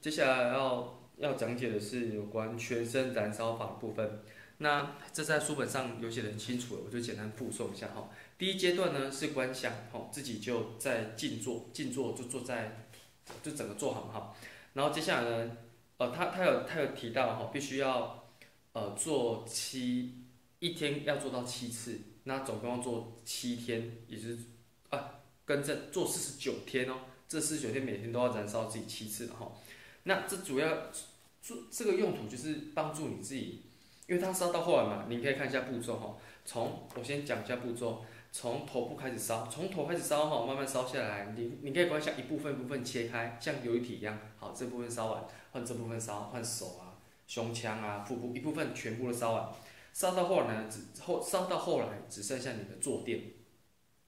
接下来要要讲解的是有关全身燃烧法的部分。那这在书本上有写的很清楚了，我就简单附送一下哈。第一阶段呢是观想，哈，自己就在静坐，静坐就坐在，就整个坐好哈。然后接下来呢，呃，他他有他有提到哈，必须要呃做七一天要做到七次，那总共要做七天，也就是啊，跟着做四十九天哦。这四十九天每天都要燃烧自己七次的哈，那这主要做这个用途就是帮助你自己，因为它烧到后来嘛，你可以看一下步骤哈。从我先讲一下步骤，从头部开始烧，从头开始烧哈，慢慢烧下来，你你可以观想一部分一部分切开，像流体一样，好，这部分烧完，换这部分烧，换手啊、胸腔啊、腹部一部分全部都烧完，烧到后来呢，只后烧到后来只剩下你的坐垫，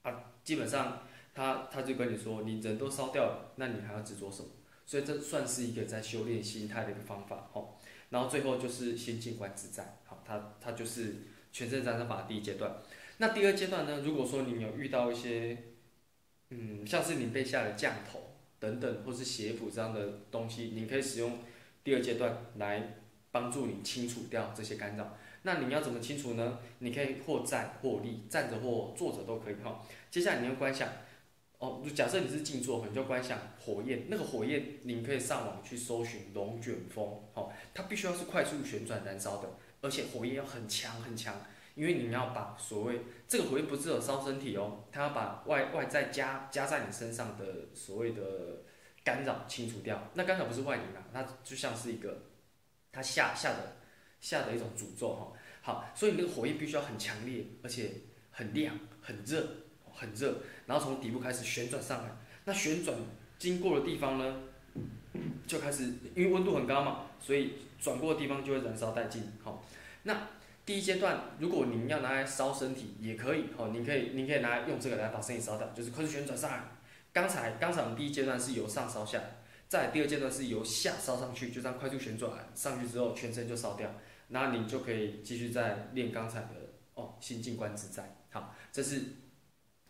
啊，基本上。他他就跟你说，你人都烧掉了，那你还要执着什么？所以这算是一个在修炼心态的一个方法，哦。然后最后就是心静观自在，好，他他就是全身燃烧法第一阶段。那第二阶段呢？如果说你有遇到一些，嗯，像是你被下的降头等等，或是邪符这样的东西，你可以使用第二阶段来帮助你清除掉这些干扰。那你要怎么清除呢？你可以或站或立，站着或坐着都可以，哈。接下来你要观想。哦，假设你是静坐，你就观想火焰，那个火焰，你可以上网去搜寻龙卷风，好，它必须要是快速旋转燃烧的，而且火焰要很强很强，因为你要把所谓这个火焰不是有烧身体哦，它要把外外在加加在你身上的所谓的干扰清除掉，那干扰不是外灵啊，那就像是一个它下下的下的一种诅咒哈，好，所以那个火焰必须要很强烈，而且很亮很热很热。然后从底部开始旋转上来，那旋转经过的地方呢，就开始因为温度很高嘛，所以转过的地方就会燃烧殆尽。好，那第一阶段如果您要拿来烧身体也可以，好，您可以您可以拿来用这个来把身体烧掉，就是快速旋转上来。刚才刚才我们第一阶段是由上烧下来，在第二阶段是由下烧上去，就这样快速旋转上去之后全身就烧掉，那你就可以继续再练刚才的哦心静观自在。好，这是。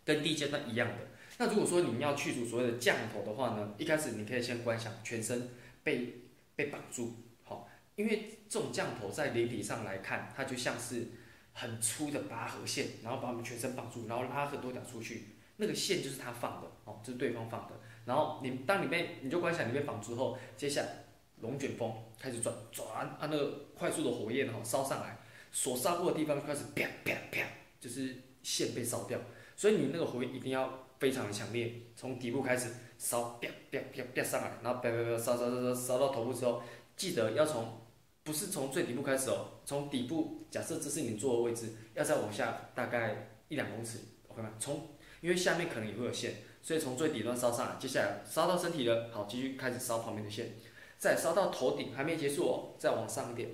跟第一阶段一样的。那如果说你们要去除所谓的降头的话呢，一开始你可以先观想全身被被绑住，好，因为这种降头在灵体上来看，它就像是很粗的拔河线，然后把我们全身绑住，然后拉很多条出去，那个线就是他放的，哦，这是对方放的。然后你当你被你就观想你被绑住后，接下来龙卷风开始转转，啊那个快速的火焰哈烧上来，所烧过的地方就开始啪啪啪，就是线被烧掉。所以你那个火焰一定要非常的强烈，从底部开始烧，啪啪啪啪上来，然后啪啪啪烧烧烧烧烧到头部之后，记得要从不是从最底部开始哦，从底部假设这是你坐的位置，要再往下大概一两公尺，OK 吗？从因为下面可能也会有线，所以从最底端烧上来，接下来烧到身体了，好，继续开始烧旁边的线，再烧到头顶还没结束哦，再往上一点，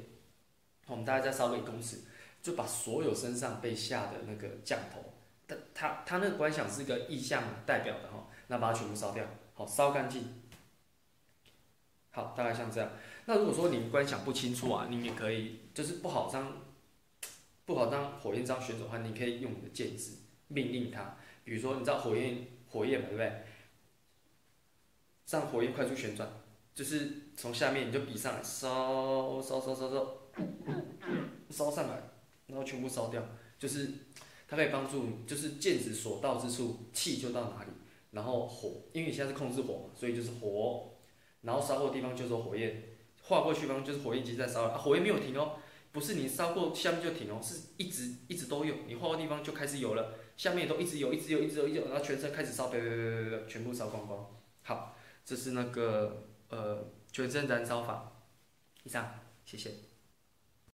我们大概再烧个一公尺，就把所有身上被下的那个降头。他他他那个观想是一个意象代表的哈，那把它全部烧掉，好烧干净，好大概像这样。那如果说你观想不清楚啊，你也可以就是不好让不好让火焰这样旋转的话，你可以用你的剑指命令它。比如说你知道火焰火焰嘛，对不对？让火焰快速旋转，就是从下面你就比上来烧烧烧烧烧，烧上来，然后全部烧掉，就是。它可以帮助，就是剑指所到之处，气就到哪里。然后火，因为你现在是控制火嘛，所以就是火。然后烧过的地方就是火焰，划过去方就是火焰机在烧啊，火焰没有停哦，不是你烧过下面就停哦，是一直一直都有。你划过地方就开始有了，下面也都一直有，一直有，一直有，一直有，然后全身开始烧，别别别别别，全部烧光光。好，这是那个呃全身燃烧法。以上，谢谢。